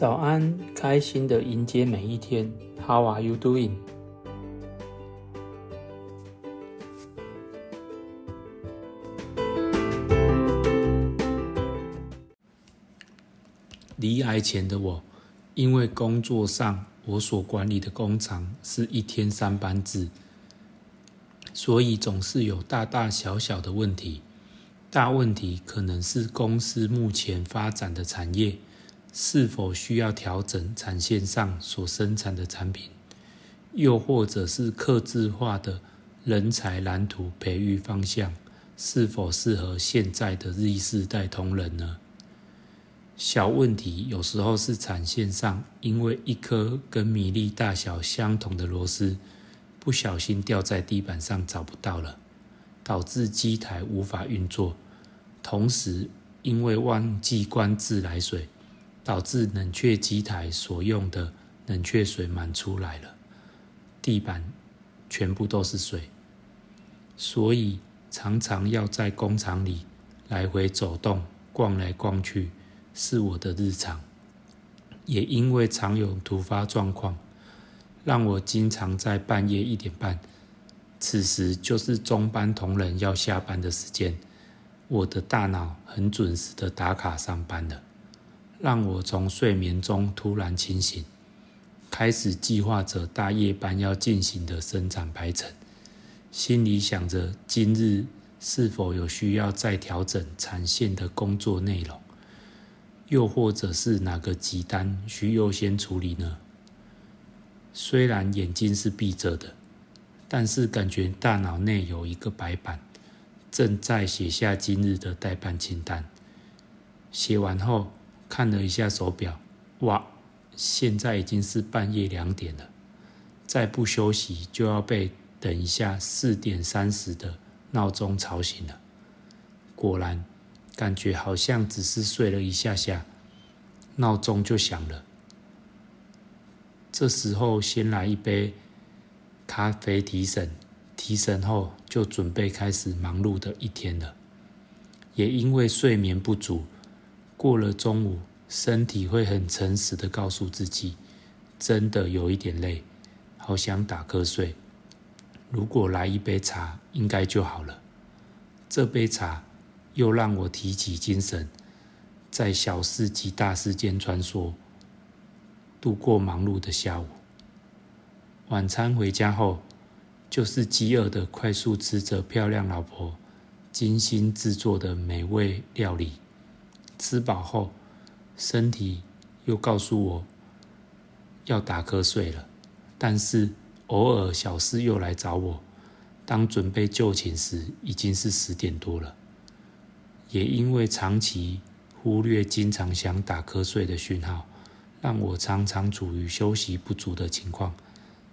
早安，开心的迎接每一天。How are you doing？离癌前的我，因为工作上我所管理的工厂是一天三班制，所以总是有大大小小的问题。大问题可能是公司目前发展的产业。是否需要调整产线上所生产的产品，又或者是刻字化的人才蓝图培育方向，是否适合现在的日世代同仁呢？小问题有时候是产线上因为一颗跟米粒大小相同的螺丝不小心掉在地板上找不到了，导致机台无法运作，同时因为忘记关自来水。导致冷却机台所用的冷却水满出来了，地板全部都是水，所以常常要在工厂里来回走动、逛来逛去，是我的日常。也因为常有突发状况，让我经常在半夜一点半，此时就是中班同仁要下班的时间，我的大脑很准时的打卡上班了。让我从睡眠中突然清醒，开始计划着大夜班要进行的生产排程，心里想着今日是否有需要再调整产线的工作内容，又或者是哪个急单需优先处理呢？虽然眼睛是闭着的，但是感觉大脑内有一个白板，正在写下今日的代办清单。写完后。看了一下手表，哇，现在已经是半夜两点了，再不休息就要被等一下四点三十的闹钟吵醒了。果然，感觉好像只是睡了一下下，闹钟就响了。这时候先来一杯咖啡提神，提神后就准备开始忙碌的一天了。也因为睡眠不足。过了中午，身体会很诚实的告诉自己，真的有一点累，好想打瞌睡。如果来一杯茶，应该就好了。这杯茶又让我提起精神，在小事及大事间穿梭，度过忙碌的下午。晚餐回家后，就是饥饿的快速吃着漂亮老婆精心制作的美味料理。吃饱后，身体又告诉我要打瞌睡了，但是偶尔小事又来找我。当准备就寝时，已经是十点多了。也因为长期忽略经常想打瞌睡的讯号，让我常常处于休息不足的情况，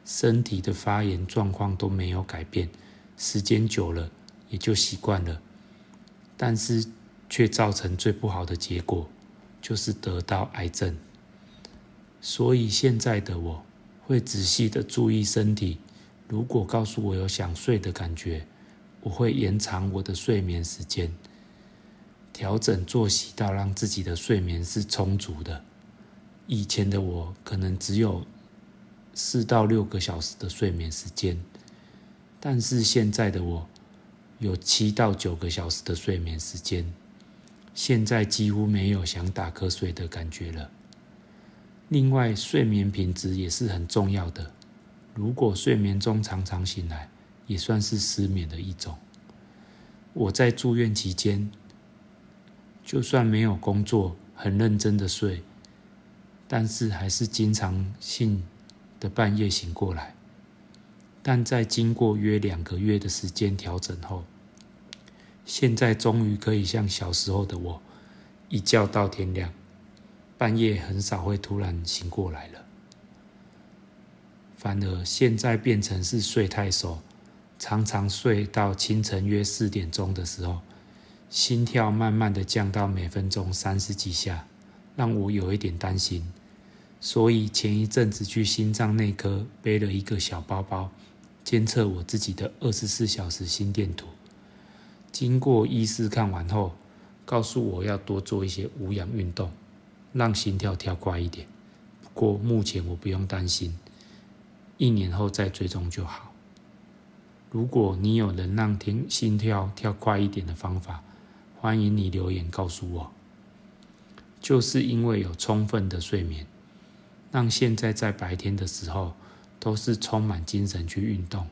身体的发炎状况都没有改变。时间久了也就习惯了，但是。却造成最不好的结果，就是得到癌症。所以现在的我会仔细的注意身体。如果告诉我有想睡的感觉，我会延长我的睡眠时间，调整作息到让自己的睡眠是充足的。以前的我可能只有四到六个小时的睡眠时间，但是现在的我有七到九个小时的睡眠时间。现在几乎没有想打瞌睡的感觉了。另外，睡眠品质也是很重要的。如果睡眠中常常醒来，也算是失眠的一种。我在住院期间，就算没有工作，很认真的睡，但是还是经常性的半夜醒过来。但在经过约两个月的时间调整后，现在终于可以像小时候的我，一觉到天亮，半夜很少会突然醒过来了。反而现在变成是睡太熟，常常睡到清晨约四点钟的时候，心跳慢慢的降到每分钟三十几下，让我有一点担心。所以前一阵子去心脏内科背了一个小包包，监测我自己的二十四小时心电图。经过医师看完后，告诉我要多做一些无氧运动，让心跳跳快一点。不过目前我不用担心，一年后再追踪就好。如果你有能让听心跳跳快一点的方法，欢迎你留言告诉我。就是因为有充分的睡眠，让现在在白天的时候都是充满精神去运动，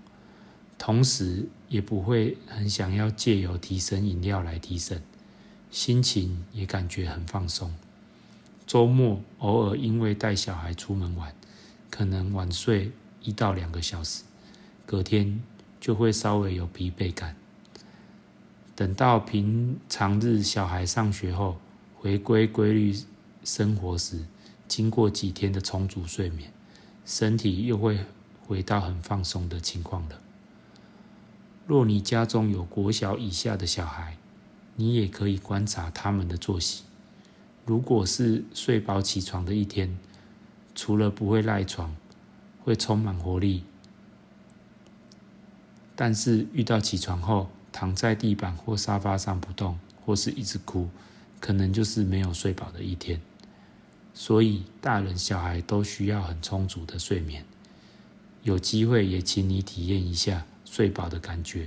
同时也不会很想要借由提神饮料来提神，心情也感觉很放松。周末偶尔因为带小孩出门玩，可能晚睡一到两个小时，隔天。就会稍微有疲惫感。等到平常日小孩上学后，回归规律生活时，经过几天的充足睡眠，身体又会回到很放松的情况了。若你家中有国小以下的小孩，你也可以观察他们的作息。如果是睡饱起床的一天，除了不会赖床，会充满活力。但是遇到起床后躺在地板或沙发上不动，或是一直哭，可能就是没有睡饱的一天。所以大人小孩都需要很充足的睡眠。有机会也请你体验一下睡饱的感觉。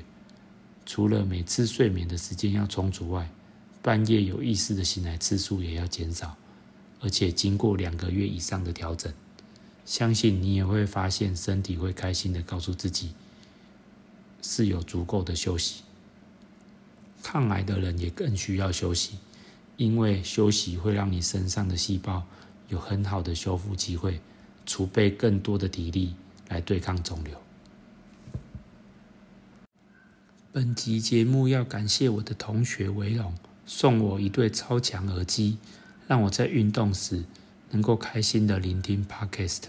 除了每次睡眠的时间要充足外，半夜有意识的醒来次数也要减少。而且经过两个月以上的调整，相信你也会发现身体会开心的告诉自己。是有足够的休息，抗癌的人也更需要休息，因为休息会让你身上的细胞有很好的修复机会，储备更多的体力来对抗肿瘤。本集节目要感谢我的同学维龙送我一对超强耳机，让我在运动时能够开心的聆听 Podcast。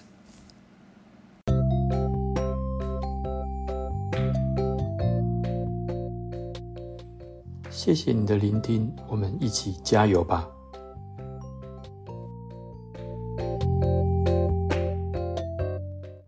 谢谢你的聆听，我们一起加油吧。